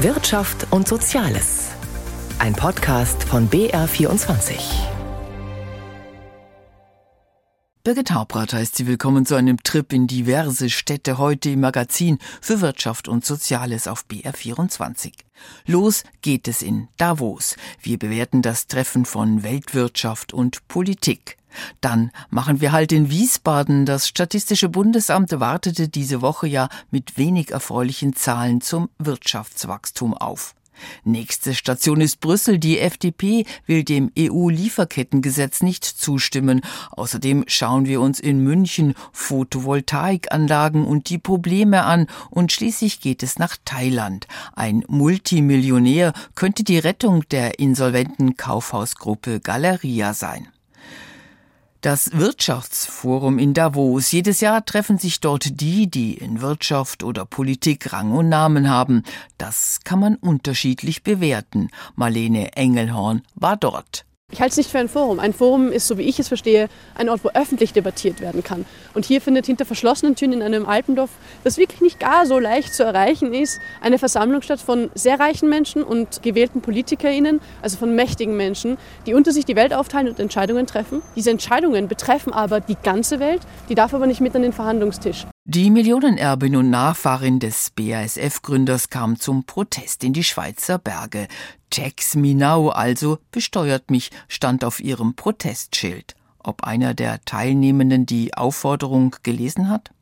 Wirtschaft und Soziales. Ein Podcast von BR24. Birgit Hauptrath heißt Sie willkommen zu einem Trip in diverse Städte heute im Magazin für Wirtschaft und Soziales auf BR24. Los geht es in Davos. Wir bewerten das Treffen von Weltwirtschaft und Politik. Dann machen wir halt in Wiesbaden. Das Statistische Bundesamt wartete diese Woche ja mit wenig erfreulichen Zahlen zum Wirtschaftswachstum auf. Nächste Station ist Brüssel. Die FDP will dem EU-Lieferkettengesetz nicht zustimmen. Außerdem schauen wir uns in München Photovoltaikanlagen und die Probleme an. Und schließlich geht es nach Thailand. Ein Multimillionär könnte die Rettung der insolventen Kaufhausgruppe Galeria sein. Das Wirtschaftsforum in Davos. Jedes Jahr treffen sich dort die, die in Wirtschaft oder Politik Rang und Namen haben. Das kann man unterschiedlich bewerten. Marlene Engelhorn war dort. Ich halte es nicht für ein Forum. Ein Forum ist, so wie ich es verstehe, ein Ort, wo öffentlich debattiert werden kann. Und hier findet hinter verschlossenen Türen in einem Alpendorf, das wirklich nicht gar so leicht zu erreichen ist, eine Versammlung statt von sehr reichen Menschen und gewählten PolitikerInnen, also von mächtigen Menschen, die unter sich die Welt aufteilen und Entscheidungen treffen. Diese Entscheidungen betreffen aber die ganze Welt, die darf aber nicht mit an den Verhandlungstisch. Die Millionenerbin und Nachfahrin des BASF-Gründers kam zum Protest in die Schweizer Berge. Tax me now, also besteuert mich, stand auf ihrem Protestschild. Ob einer der Teilnehmenden die Aufforderung gelesen hat?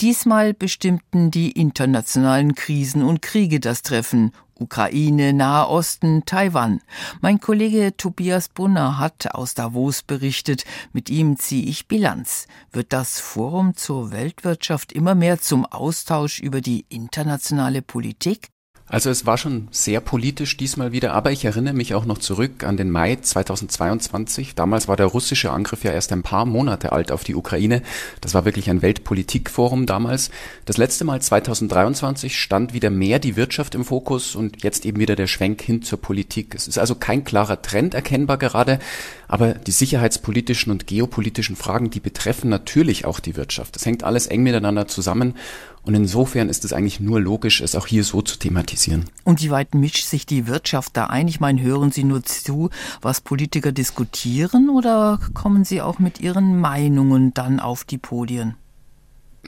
Diesmal bestimmten die internationalen Krisen und Kriege das Treffen Ukraine, Nahe Osten, Taiwan. Mein Kollege Tobias Brunner hat aus Davos berichtet. Mit ihm ziehe ich Bilanz. Wird das Forum zur Weltwirtschaft immer mehr zum Austausch über die internationale Politik? Also es war schon sehr politisch diesmal wieder, aber ich erinnere mich auch noch zurück an den Mai 2022. Damals war der russische Angriff ja erst ein paar Monate alt auf die Ukraine. Das war wirklich ein Weltpolitikforum damals. Das letzte Mal 2023 stand wieder mehr die Wirtschaft im Fokus und jetzt eben wieder der Schwenk hin zur Politik. Es ist also kein klarer Trend erkennbar gerade, aber die sicherheitspolitischen und geopolitischen Fragen, die betreffen natürlich auch die Wirtschaft. Das hängt alles eng miteinander zusammen und insofern ist es eigentlich nur logisch, es auch hier so zu thematisieren. Und wie weit mischt sich die Wirtschaft da ein? Ich meine, hören Sie nur zu, was Politiker diskutieren oder kommen Sie auch mit Ihren Meinungen dann auf die Podien?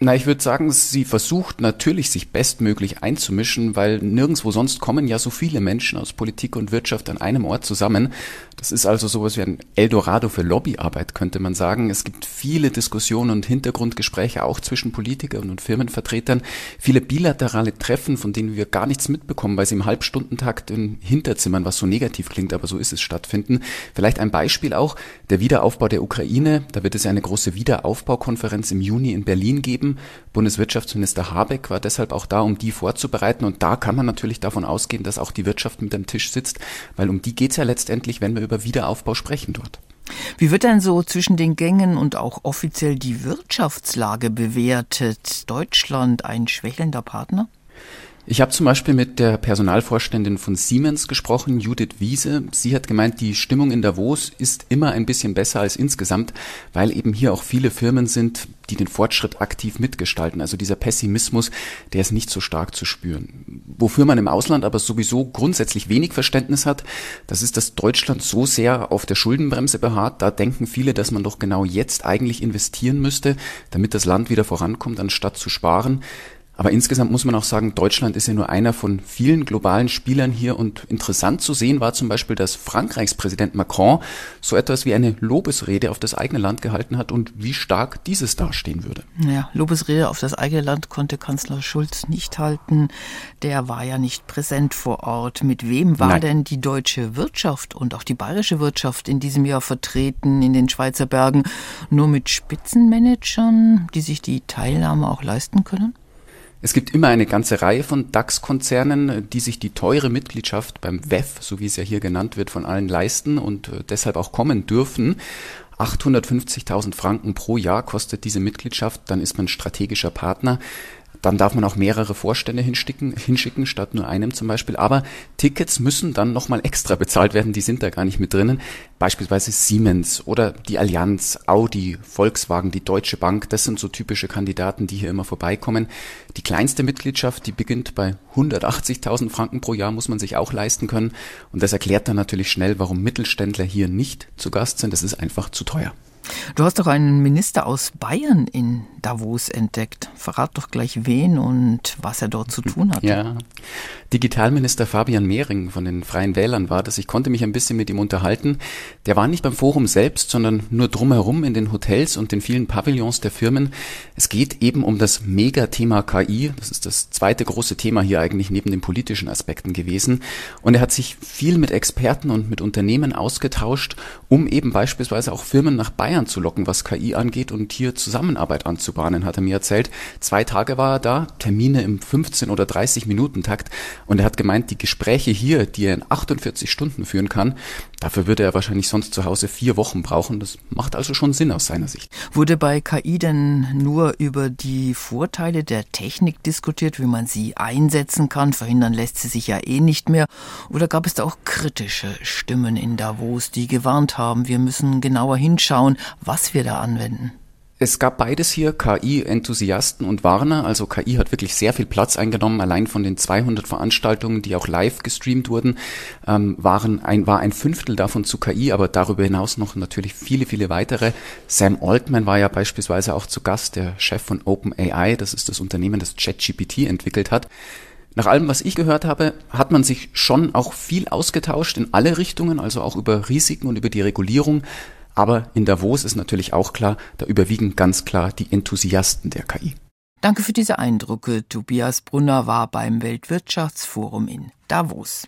Na, ich würde sagen, sie versucht natürlich, sich bestmöglich einzumischen, weil nirgendwo sonst kommen ja so viele Menschen aus Politik und Wirtschaft an einem Ort zusammen. Das ist also sowas wie ein Eldorado für Lobbyarbeit, könnte man sagen. Es gibt viele Diskussionen und Hintergrundgespräche auch zwischen Politikern und Firmenvertretern, viele bilaterale Treffen, von denen wir gar nichts mitbekommen, weil sie im Halbstundentakt in Hinterzimmern, was so negativ klingt, aber so ist es, stattfinden. Vielleicht ein Beispiel auch, der Wiederaufbau der Ukraine. Da wird es ja eine große Wiederaufbaukonferenz im Juni in Berlin geben. Bundeswirtschaftsminister Habeck war deshalb auch da, um die vorzubereiten. Und da kann man natürlich davon ausgehen, dass auch die Wirtschaft mit am Tisch sitzt, weil um die geht es ja letztendlich, wenn wir über Wiederaufbau sprechen dort. Wie wird denn so zwischen den Gängen und auch offiziell die Wirtschaftslage bewertet? Deutschland ein schwächelnder Partner? Ich habe zum Beispiel mit der Personalvorständin von Siemens gesprochen, Judith Wiese. Sie hat gemeint, die Stimmung in Davos ist immer ein bisschen besser als insgesamt, weil eben hier auch viele Firmen sind, die den Fortschritt aktiv mitgestalten. Also dieser Pessimismus, der ist nicht so stark zu spüren. Wofür man im Ausland aber sowieso grundsätzlich wenig Verständnis hat, das ist, dass Deutschland so sehr auf der Schuldenbremse beharrt. Da denken viele, dass man doch genau jetzt eigentlich investieren müsste, damit das Land wieder vorankommt, anstatt zu sparen. Aber insgesamt muss man auch sagen, Deutschland ist ja nur einer von vielen globalen Spielern hier und interessant zu sehen war zum Beispiel, dass Frankreichs Präsident Macron so etwas wie eine Lobesrede auf das eigene Land gehalten hat und wie stark dieses dastehen würde. Ja, Lobesrede auf das eigene Land konnte Kanzler Schulz nicht halten. Der war ja nicht präsent vor Ort. Mit wem war Nein. denn die deutsche Wirtschaft und auch die bayerische Wirtschaft in diesem Jahr vertreten in den Schweizer Bergen? Nur mit Spitzenmanagern, die sich die Teilnahme auch leisten können? Es gibt immer eine ganze Reihe von DAX-Konzernen, die sich die teure Mitgliedschaft beim WEF, so wie es ja hier genannt wird, von allen leisten und äh, deshalb auch kommen dürfen. 850.000 Franken pro Jahr kostet diese Mitgliedschaft, dann ist man strategischer Partner. Dann darf man auch mehrere Vorstände hinschicken, hinschicken statt nur einem zum Beispiel. Aber Tickets müssen dann nochmal extra bezahlt werden, die sind da gar nicht mit drinnen. Beispielsweise Siemens oder die Allianz, Audi, Volkswagen, die Deutsche Bank, das sind so typische Kandidaten, die hier immer vorbeikommen. Die kleinste Mitgliedschaft, die beginnt bei 180.000 Franken pro Jahr, muss man sich auch leisten können. Und das erklärt dann natürlich schnell, warum Mittelständler hier nicht zu Gast sind. Das ist einfach zu teuer. Du hast doch einen Minister aus Bayern in Davos entdeckt. Verrat doch gleich wen und was er dort zu tun hat. Ja, Digitalminister Fabian Mehring von den Freien Wählern war das. Ich konnte mich ein bisschen mit ihm unterhalten. Der war nicht beim Forum selbst, sondern nur drumherum in den Hotels und den vielen Pavillons der Firmen. Es geht eben um das Megathema KI. Das ist das zweite große Thema hier eigentlich neben den politischen Aspekten gewesen. Und er hat sich viel mit Experten und mit Unternehmen ausgetauscht, um eben beispielsweise auch Firmen nach Bayern zu locken, was KI angeht und hier Zusammenarbeit anzubahnen, hat er mir erzählt. Zwei Tage war er da, Termine im 15 oder 30 Minuten Takt. Und er hat gemeint, die Gespräche hier, die er in 48 Stunden führen kann, dafür würde er wahrscheinlich sonst zu Hause vier Wochen brauchen. Das macht also schon Sinn aus seiner Sicht. Wurde bei KI denn nur über die Vorteile der Technik diskutiert, wie man sie einsetzen kann? Verhindern lässt sie sich ja eh nicht mehr. Oder gab es da auch kritische Stimmen in Davos, die gewarnt haben, wir müssen genauer hinschauen, was wir da anwenden? Es gab beides hier, KI-Enthusiasten und Warner. Also KI hat wirklich sehr viel Platz eingenommen. Allein von den 200 Veranstaltungen, die auch live gestreamt wurden, ähm, waren ein, war ein Fünftel davon zu KI, aber darüber hinaus noch natürlich viele, viele weitere. Sam Altman war ja beispielsweise auch zu Gast, der Chef von OpenAI. Das ist das Unternehmen, das ChatGPT entwickelt hat. Nach allem, was ich gehört habe, hat man sich schon auch viel ausgetauscht in alle Richtungen, also auch über Risiken und über die Regulierung. Aber in Davos ist natürlich auch klar, da überwiegen ganz klar die Enthusiasten der KI. Danke für diese Eindrücke. Tobias Brunner war beim Weltwirtschaftsforum in Davos.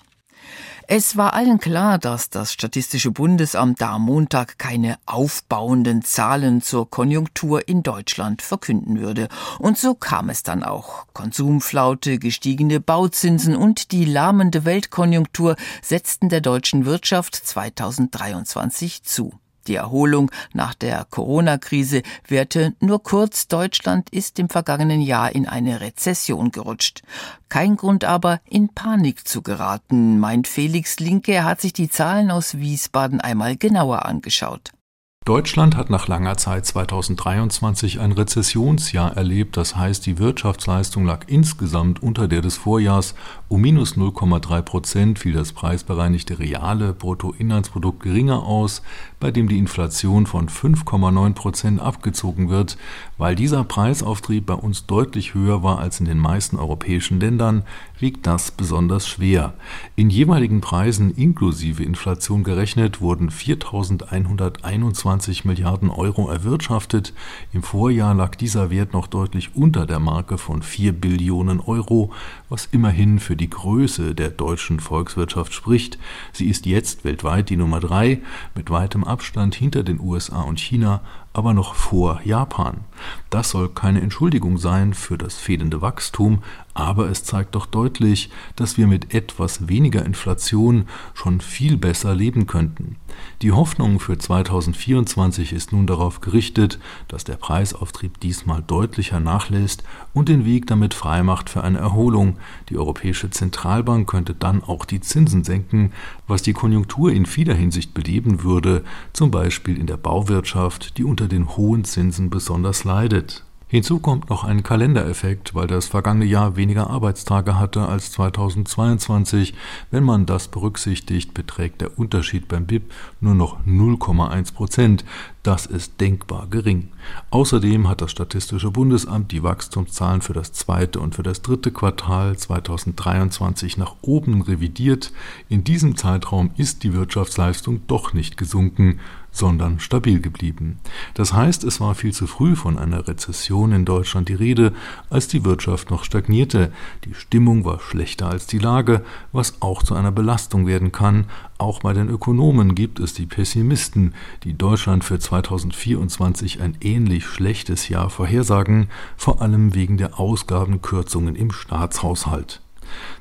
Es war allen klar, dass das Statistische Bundesamt da am Montag keine aufbauenden Zahlen zur Konjunktur in Deutschland verkünden würde. Und so kam es dann auch. Konsumflaute, gestiegene Bauzinsen und die lahmende Weltkonjunktur setzten der deutschen Wirtschaft 2023 zu. Die Erholung nach der Corona-Krise währte nur kurz. Deutschland ist im vergangenen Jahr in eine Rezession gerutscht. Kein Grund aber, in Panik zu geraten, meint Felix Linke. Er hat sich die Zahlen aus Wiesbaden einmal genauer angeschaut. Deutschland hat nach langer Zeit 2023 ein Rezessionsjahr erlebt, das heißt, die Wirtschaftsleistung lag insgesamt unter der des Vorjahrs. Um minus 0,3 Prozent fiel das preisbereinigte reale Bruttoinlandsprodukt geringer aus, bei dem die Inflation von 5,9 Prozent abgezogen wird. Weil dieser Preisauftrieb bei uns deutlich höher war als in den meisten europäischen Ländern, wiegt das besonders schwer. In jeweiligen Preisen inklusive Inflation gerechnet wurden 4.121 Milliarden Euro erwirtschaftet. Im Vorjahr lag dieser Wert noch deutlich unter der Marke von 4 Billionen Euro, was immerhin für die Größe der deutschen Volkswirtschaft spricht. Sie ist jetzt weltweit die Nummer drei, mit weitem Abstand hinter den USA und China, aber noch vor Japan. Das soll keine Entschuldigung sein für das fehlende Wachstum, aber es zeigt doch deutlich, dass wir mit etwas weniger Inflation schon viel besser leben könnten. Die Hoffnung für 2024 ist nun darauf gerichtet, dass der Preisauftrieb diesmal deutlicher nachlässt und den Weg damit freimacht für eine Erholung. Die Europäische Zentralbank könnte dann auch die Zinsen senken, was die Konjunktur in vieler Hinsicht beleben würde, zum Beispiel in der Bauwirtschaft, die unter den hohen Zinsen besonders leidet. Hinzu kommt noch ein Kalendereffekt, weil das vergangene Jahr weniger Arbeitstage hatte als 2022. Wenn man das berücksichtigt, beträgt der Unterschied beim BIP nur noch 0,1 Prozent. Das ist denkbar gering. Außerdem hat das Statistische Bundesamt die Wachstumszahlen für das zweite und für das dritte Quartal 2023 nach oben revidiert. In diesem Zeitraum ist die Wirtschaftsleistung doch nicht gesunken, sondern stabil geblieben. Das heißt, es war viel zu früh von einer Rezession in Deutschland die Rede, als die Wirtschaft noch stagnierte. Die Stimmung war schlechter als die Lage, was auch zu einer Belastung werden kann. Auch bei den Ökonomen gibt es die Pessimisten, die Deutschland für 2024 ein ähnlich schlechtes Jahr vorhersagen, vor allem wegen der Ausgabenkürzungen im Staatshaushalt.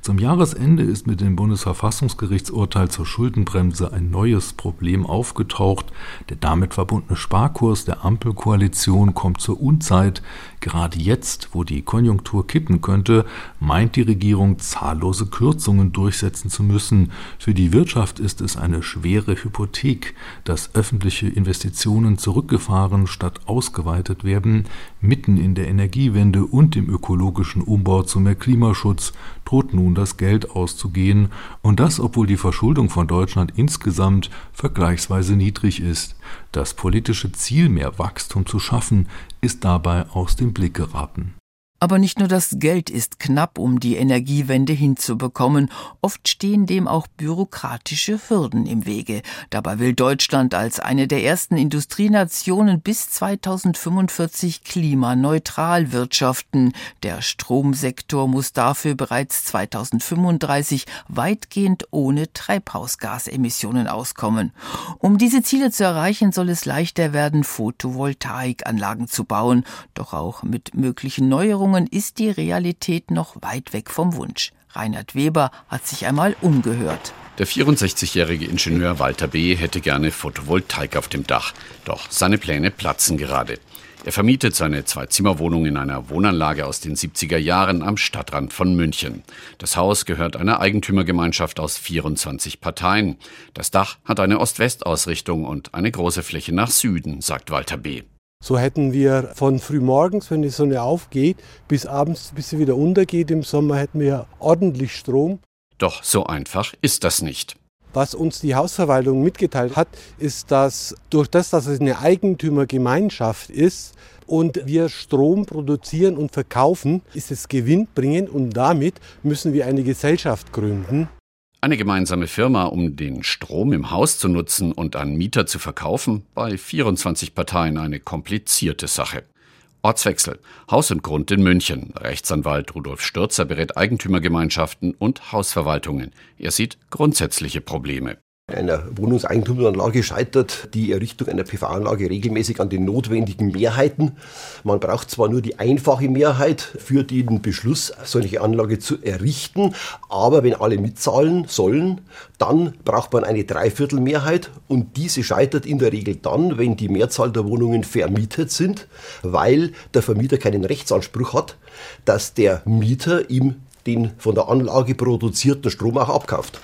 Zum Jahresende ist mit dem Bundesverfassungsgerichtsurteil zur Schuldenbremse ein neues Problem aufgetaucht. Der damit verbundene Sparkurs der Ampelkoalition kommt zur Unzeit. Gerade jetzt, wo die Konjunktur kippen könnte, meint die Regierung, zahllose Kürzungen durchsetzen zu müssen. Für die Wirtschaft ist es eine schwere Hypothek, dass öffentliche Investitionen zurückgefahren statt ausgeweitet werden. Mitten in der Energiewende und im ökologischen Umbau zu mehr Klimaschutz droht nun das Geld auszugehen, und das obwohl die Verschuldung von Deutschland insgesamt vergleichsweise niedrig ist. Das politische Ziel, mehr Wachstum zu schaffen, ist dabei aus dem Blick geraten. Aber nicht nur das Geld ist knapp, um die Energiewende hinzubekommen, oft stehen dem auch bürokratische Hürden im Wege. Dabei will Deutschland als eine der ersten Industrienationen bis 2045 klimaneutral wirtschaften. Der Stromsektor muss dafür bereits 2035 weitgehend ohne Treibhausgasemissionen auskommen. Um diese Ziele zu erreichen, soll es leichter werden, Photovoltaikanlagen zu bauen, doch auch mit möglichen Neuerungen Veränderungen ist die Realität noch weit weg vom Wunsch. Reinhard Weber hat sich einmal umgehört. Der 64-jährige Ingenieur Walter B. hätte gerne Photovoltaik auf dem Dach. Doch seine Pläne platzen gerade. Er vermietet seine Zwei-Zimmer-Wohnung in einer Wohnanlage aus den 70er Jahren am Stadtrand von München. Das Haus gehört einer Eigentümergemeinschaft aus 24 Parteien. Das Dach hat eine Ost-West-Ausrichtung und eine große Fläche nach Süden, sagt Walter B. So hätten wir von frühmorgens, wenn die Sonne aufgeht, bis abends, bis sie wieder untergeht im Sommer, hätten wir ordentlich Strom. Doch so einfach ist das nicht. Was uns die Hausverwaltung mitgeteilt hat, ist, dass durch das, dass es eine Eigentümergemeinschaft ist und wir Strom produzieren und verkaufen, ist es gewinnbringend und damit müssen wir eine Gesellschaft gründen. Eine gemeinsame Firma, um den Strom im Haus zu nutzen und an Mieter zu verkaufen, bei 24 Parteien eine komplizierte Sache. Ortswechsel. Haus und Grund in München. Rechtsanwalt Rudolf Stürzer berät Eigentümergemeinschaften und Hausverwaltungen. Er sieht grundsätzliche Probleme einer Wohnungseigentumsanlage scheitert die Errichtung einer PV-Anlage regelmäßig an den notwendigen Mehrheiten. Man braucht zwar nur die einfache Mehrheit für den Beschluss, solche Anlage zu errichten, aber wenn alle mitzahlen sollen, dann braucht man eine Dreiviertelmehrheit und diese scheitert in der Regel dann, wenn die Mehrzahl der Wohnungen vermietet sind, weil der Vermieter keinen Rechtsanspruch hat, dass der Mieter ihm den von der Anlage produzierten Strom auch abkauft.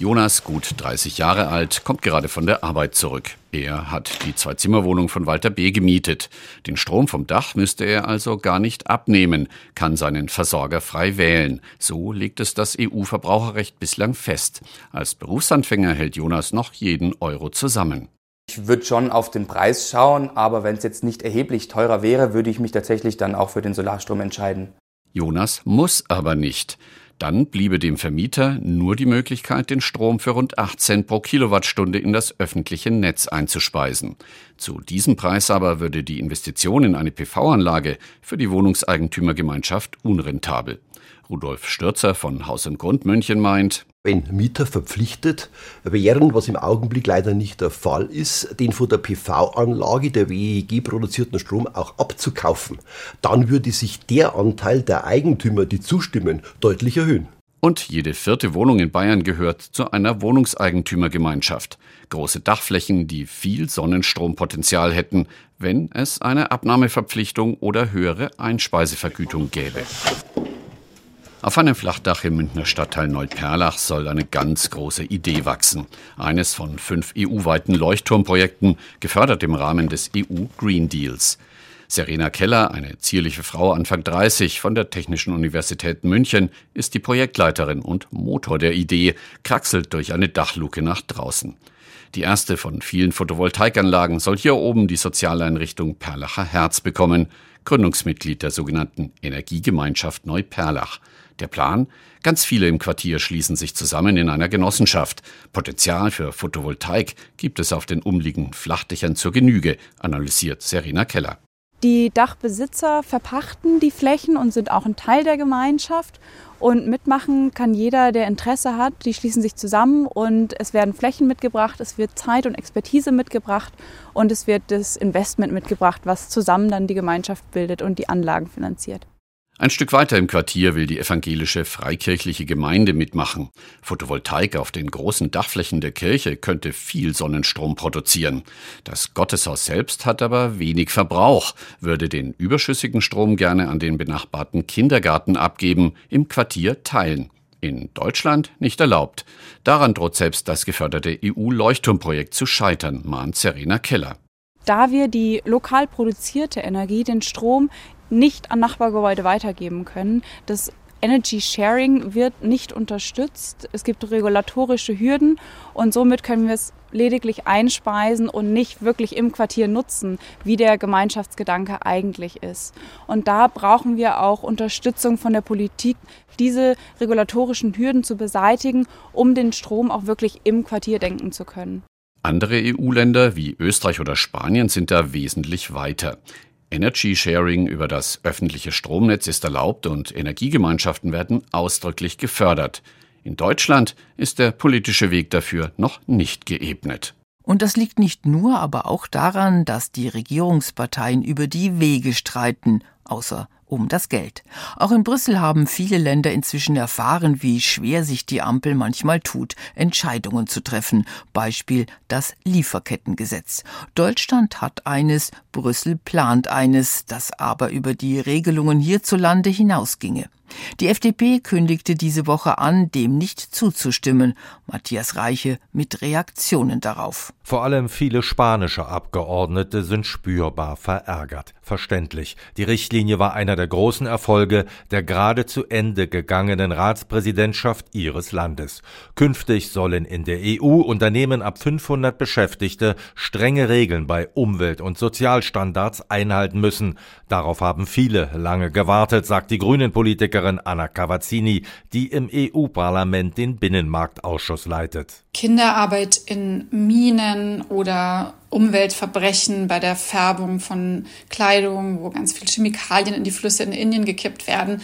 Jonas, gut 30 Jahre alt, kommt gerade von der Arbeit zurück. Er hat die Zwei-Zimmer-Wohnung von Walter B. gemietet. Den Strom vom Dach müsste er also gar nicht abnehmen, kann seinen Versorger frei wählen. So legt es das EU-Verbraucherrecht bislang fest. Als Berufsanfänger hält Jonas noch jeden Euro zusammen. Ich würde schon auf den Preis schauen, aber wenn es jetzt nicht erheblich teurer wäre, würde ich mich tatsächlich dann auch für den Solarstrom entscheiden. Jonas muss aber nicht. Dann bliebe dem Vermieter nur die Möglichkeit, den Strom für rund 8 Cent pro Kilowattstunde in das öffentliche Netz einzuspeisen. Zu diesem Preis aber würde die Investition in eine PV-Anlage für die Wohnungseigentümergemeinschaft unrentabel. Rudolf Stürzer von Haus und Grund München meint, wenn Mieter verpflichtet wären, was im Augenblick leider nicht der Fall ist, den von der PV-Anlage der WEG produzierten Strom auch abzukaufen, dann würde sich der Anteil der Eigentümer, die zustimmen, deutlich erhöhen. Und jede vierte Wohnung in Bayern gehört zu einer Wohnungseigentümergemeinschaft. Große Dachflächen, die viel Sonnenstrompotenzial hätten, wenn es eine Abnahmeverpflichtung oder höhere Einspeisevergütung gäbe. Auf einem Flachdach im Münchner Stadtteil Neuperlach soll eine ganz große Idee wachsen. Eines von fünf EU-weiten Leuchtturmprojekten, gefördert im Rahmen des EU Green Deals. Serena Keller, eine zierliche Frau Anfang 30 von der Technischen Universität München, ist die Projektleiterin und Motor der Idee, kraxelt durch eine Dachluke nach draußen. Die erste von vielen Photovoltaikanlagen soll hier oben die Sozialeinrichtung Perlacher Herz bekommen, Gründungsmitglied der sogenannten Energiegemeinschaft Neuperlach. Der Plan? Ganz viele im Quartier schließen sich zusammen in einer Genossenschaft. Potenzial für Photovoltaik gibt es auf den umliegenden Flachdächern zur Genüge, analysiert Serena Keller. Die Dachbesitzer verpachten die Flächen und sind auch ein Teil der Gemeinschaft. Und mitmachen kann jeder, der Interesse hat. Die schließen sich zusammen und es werden Flächen mitgebracht, es wird Zeit und Expertise mitgebracht und es wird das Investment mitgebracht, was zusammen dann die Gemeinschaft bildet und die Anlagen finanziert. Ein Stück weiter im Quartier will die evangelische freikirchliche Gemeinde mitmachen. Photovoltaik auf den großen Dachflächen der Kirche könnte viel Sonnenstrom produzieren. Das Gotteshaus selbst hat aber wenig Verbrauch, würde den überschüssigen Strom gerne an den benachbarten Kindergarten abgeben, im Quartier teilen. In Deutschland nicht erlaubt. Daran droht selbst das geförderte EU-Leuchtturmprojekt zu scheitern, mahnt Serena Keller. Da wir die lokal produzierte Energie, den Strom, nicht an Nachbargebäude weitergeben können. Das Energy Sharing wird nicht unterstützt. Es gibt regulatorische Hürden und somit können wir es lediglich einspeisen und nicht wirklich im Quartier nutzen, wie der Gemeinschaftsgedanke eigentlich ist. Und da brauchen wir auch Unterstützung von der Politik, diese regulatorischen Hürden zu beseitigen, um den Strom auch wirklich im Quartier denken zu können. Andere EU-Länder wie Österreich oder Spanien sind da wesentlich weiter. Energy Sharing über das öffentliche Stromnetz ist erlaubt und Energiegemeinschaften werden ausdrücklich gefördert. In Deutschland ist der politische Weg dafür noch nicht geebnet. Und das liegt nicht nur, aber auch daran, dass die Regierungsparteien über die Wege streiten, außer um das Geld. Auch in Brüssel haben viele Länder inzwischen erfahren, wie schwer sich die Ampel manchmal tut, Entscheidungen zu treffen. Beispiel das Lieferkettengesetz. Deutschland hat eines, Brüssel plant eines, das aber über die Regelungen hierzulande hinausginge. Die FDP kündigte diese Woche an, dem nicht zuzustimmen. Matthias Reiche mit Reaktionen darauf. Vor allem viele spanische Abgeordnete sind spürbar verärgert. Verständlich. Die Richtlinie war einer der großen Erfolge der gerade zu Ende gegangenen Ratspräsidentschaft ihres Landes. Künftig sollen in der EU Unternehmen ab 500 Beschäftigte strenge Regeln bei Umwelt- und Sozialstandards einhalten müssen. Darauf haben viele lange gewartet, sagt die Grünen-Politikerin Anna Cavazzini, die im EU-Parlament den Binnenmarktausschuss leitet. Kinderarbeit in Minen oder Umweltverbrechen bei der Färbung von Kleidung, wo ganz viele Chemikalien in die Flüsse in Indien gekippt werden.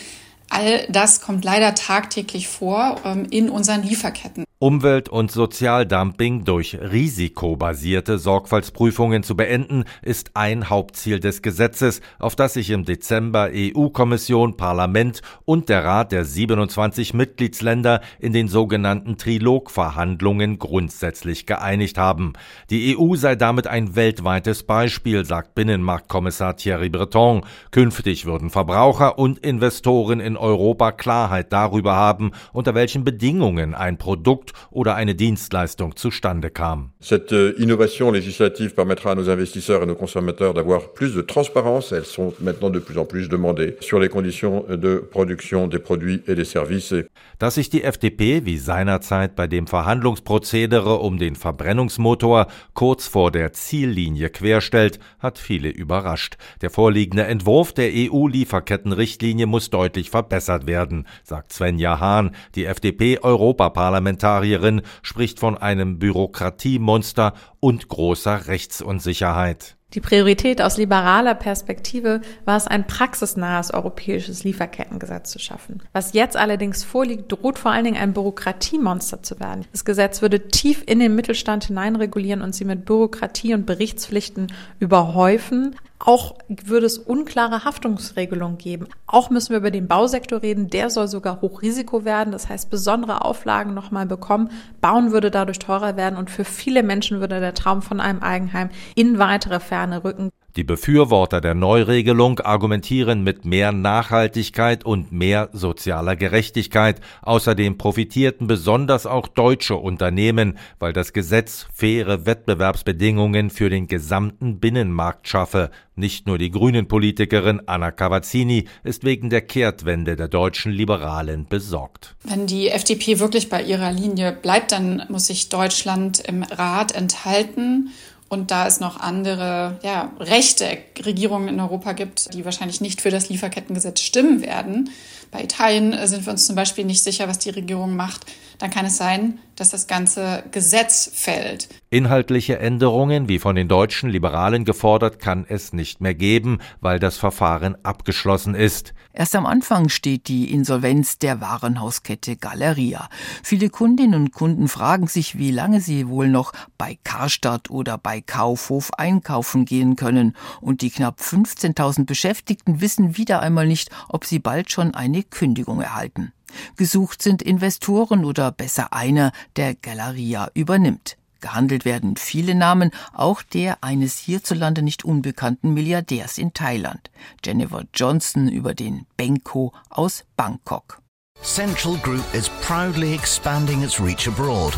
All das kommt leider tagtäglich vor ähm, in unseren Lieferketten. Umwelt- und Sozialdumping durch risikobasierte Sorgfaltsprüfungen zu beenden, ist ein Hauptziel des Gesetzes, auf das sich im Dezember EU-Kommission, Parlament und der Rat der 27 Mitgliedsländer in den sogenannten Trilogverhandlungen grundsätzlich geeinigt haben. Die EU sei damit ein weltweites Beispiel, sagt Binnenmarktkommissar Thierry Breton. Künftig würden Verbraucher und Investoren in Europa Klarheit darüber haben, unter welchen Bedingungen ein Produkt Produkt oder eine Dienstleistung zustande kam. Cette euh, innovation législative permettra à nos investisseurs et nos consommateurs d'avoir plus de transparence. Elles sont maintenant de plus en plus demandées sur les conditions de production des produits et des services. Dass sich die FDP wie seinerzeit bei dem Verhandlungsprozedere um den Verbrennungsmotor kurz vor der Ziellinie querstellt, hat viele überrascht. Der vorliegende Entwurf der EU-Lieferkettenrichtlinie muss deutlich verbessert werden, sagt Svenja Hahn, die FDP-Europaparlamentarierin Parlamentarierin spricht von einem Bürokratiemonster und großer Rechtsunsicherheit. Die Priorität aus liberaler Perspektive war es, ein praxisnahes europäisches Lieferkettengesetz zu schaffen. Was jetzt allerdings vorliegt, droht vor allen Dingen ein Bürokratiemonster zu werden. Das Gesetz würde tief in den Mittelstand hineinregulieren und sie mit Bürokratie und Berichtspflichten überhäufen. Auch würde es unklare Haftungsregelungen geben. Auch müssen wir über den Bausektor reden. Der soll sogar Hochrisiko werden. Das heißt, besondere Auflagen nochmal bekommen. Bauen würde dadurch teurer werden und für viele Menschen würde der Traum von einem Eigenheim in weitere Ferne rücken. Die Befürworter der Neuregelung argumentieren mit mehr Nachhaltigkeit und mehr sozialer Gerechtigkeit. Außerdem profitierten besonders auch deutsche Unternehmen, weil das Gesetz faire Wettbewerbsbedingungen für den gesamten Binnenmarkt schaffe. Nicht nur die Grünen-Politikerin Anna Cavazzini ist wegen der Kehrtwende der deutschen Liberalen besorgt. Wenn die FDP wirklich bei ihrer Linie bleibt, dann muss sich Deutschland im Rat enthalten und da es noch andere ja, rechte Regierungen in Europa gibt, die wahrscheinlich nicht für das Lieferkettengesetz stimmen werden. Bei Italien sind wir uns zum Beispiel nicht sicher, was die Regierung macht. Dann kann es sein, dass das ganze Gesetz fällt. Inhaltliche Änderungen, wie von den deutschen Liberalen gefordert, kann es nicht mehr geben, weil das Verfahren abgeschlossen ist. Erst am Anfang steht die Insolvenz der Warenhauskette Galeria. Viele Kundinnen und Kunden fragen sich, wie lange sie wohl noch bei Karstadt oder bei Kaufhof einkaufen gehen können. Und die knapp 15.000 Beschäftigten wissen wieder einmal nicht, ob sie bald schon eine Kündigung erhalten. Gesucht sind Investoren oder besser einer, der Galeria übernimmt. Gehandelt werden viele Namen, auch der eines hierzulande nicht unbekannten Milliardärs in Thailand, Jennifer Johnson über den Benko aus Bangkok. Central Group is proudly expanding its reach abroad.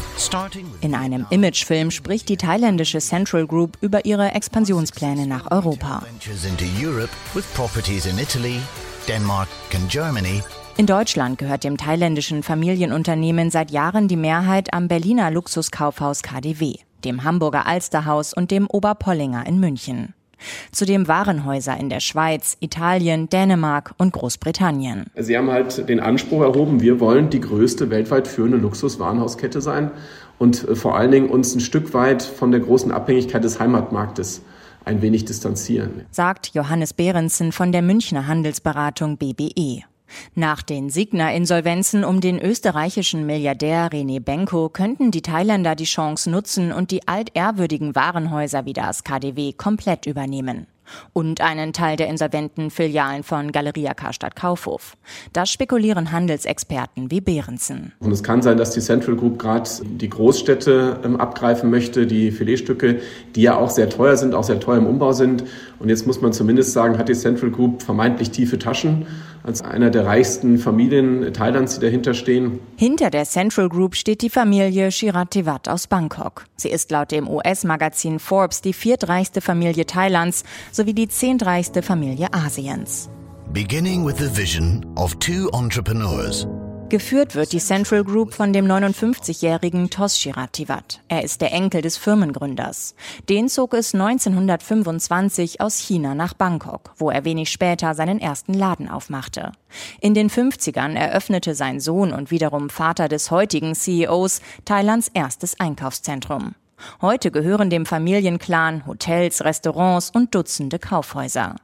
In einem Imagefilm spricht die thailändische Central Group über ihre Expansionspläne nach Europa. In Deutschland gehört dem thailändischen Familienunternehmen seit Jahren die Mehrheit am Berliner Luxuskaufhaus KDW, dem Hamburger Alsterhaus und dem Oberpollinger in München. Zudem Warenhäuser in der Schweiz, Italien, Dänemark und Großbritannien. Sie haben halt den Anspruch erhoben, wir wollen die größte weltweit führende Luxuswarenhauskette sein und äh, vor allen Dingen uns ein Stück weit von der großen Abhängigkeit des Heimatmarktes ein wenig distanzieren. Sagt Johannes Behrensen von der Münchner Handelsberatung BBE. Nach den Signa-Insolvenzen um den österreichischen Milliardär René Benko könnten die Thailänder die Chance nutzen und die altehrwürdigen Warenhäuser wie das KDW komplett übernehmen und einen Teil der insolventen Filialen von Galeria Karstadt Kaufhof. Das spekulieren Handelsexperten wie Behrensen. Und es kann sein, dass die Central Group gerade die Großstädte ähm, abgreifen möchte, die Filetstücke, die ja auch sehr teuer sind, auch sehr teuer im Umbau sind. Und jetzt muss man zumindest sagen, hat die Central Group vermeintlich tiefe Taschen als einer der reichsten Familien Thailands, die dahinter stehen. Hinter der Central Group steht die Familie Shiratiwat aus Bangkok. Sie ist laut dem US-Magazin Forbes die viertreichste Familie Thailands sowie die zehntreichste Familie Asiens. Beginning with the vision of two entrepreneurs. Geführt wird die Central Group von dem 59-jährigen Tos Shiratiwat. Er ist der Enkel des Firmengründers. Den zog es 1925 aus China nach Bangkok, wo er wenig später seinen ersten Laden aufmachte. In den 50ern eröffnete sein Sohn und wiederum Vater des heutigen CEOs Thailands erstes Einkaufszentrum. Heute gehören dem Familienclan Hotels, Restaurants und Dutzende Kaufhäuser.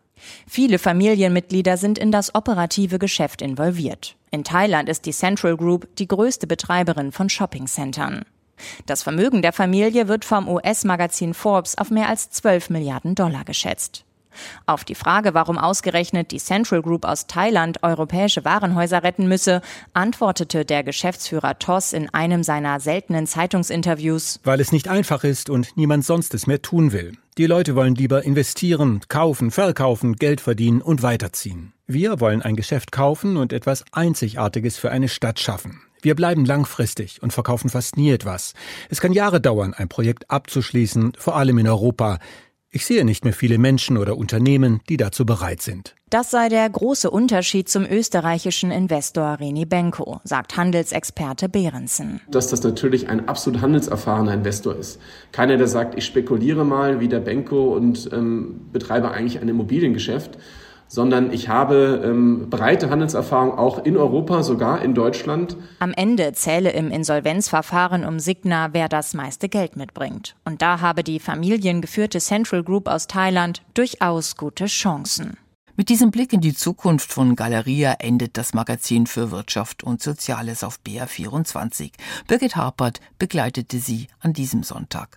Viele Familienmitglieder sind in das operative Geschäft involviert. In Thailand ist die Central Group die größte Betreiberin von Shoppingcentern. Das Vermögen der Familie wird vom US-Magazin Forbes auf mehr als 12 Milliarden Dollar geschätzt. Auf die Frage, warum ausgerechnet die Central Group aus Thailand europäische Warenhäuser retten müsse, antwortete der Geschäftsführer Toss in einem seiner seltenen Zeitungsinterviews. Weil es nicht einfach ist und niemand sonst es mehr tun will. Die Leute wollen lieber investieren, kaufen, verkaufen, Geld verdienen und weiterziehen. Wir wollen ein Geschäft kaufen und etwas Einzigartiges für eine Stadt schaffen. Wir bleiben langfristig und verkaufen fast nie etwas. Es kann Jahre dauern, ein Projekt abzuschließen, vor allem in Europa. Ich sehe nicht mehr viele Menschen oder Unternehmen, die dazu bereit sind. Das sei der große Unterschied zum österreichischen Investor Reni Benko, sagt Handelsexperte Behrensen. Dass das natürlich ein absolut handelserfahrener Investor ist. Keiner, der sagt, ich spekuliere mal wie der Benko und ähm, betreibe eigentlich ein Immobiliengeschäft, sondern ich habe ähm, breite Handelserfahrung auch in Europa, sogar in Deutschland. Am Ende zähle im Insolvenzverfahren um Signa, wer das meiste Geld mitbringt. Und da habe die familiengeführte Central Group aus Thailand durchaus gute Chancen. Mit diesem Blick in die Zukunft von Galeria endet das Magazin für Wirtschaft und Soziales auf BR24. Birgit Harpert begleitete sie an diesem Sonntag.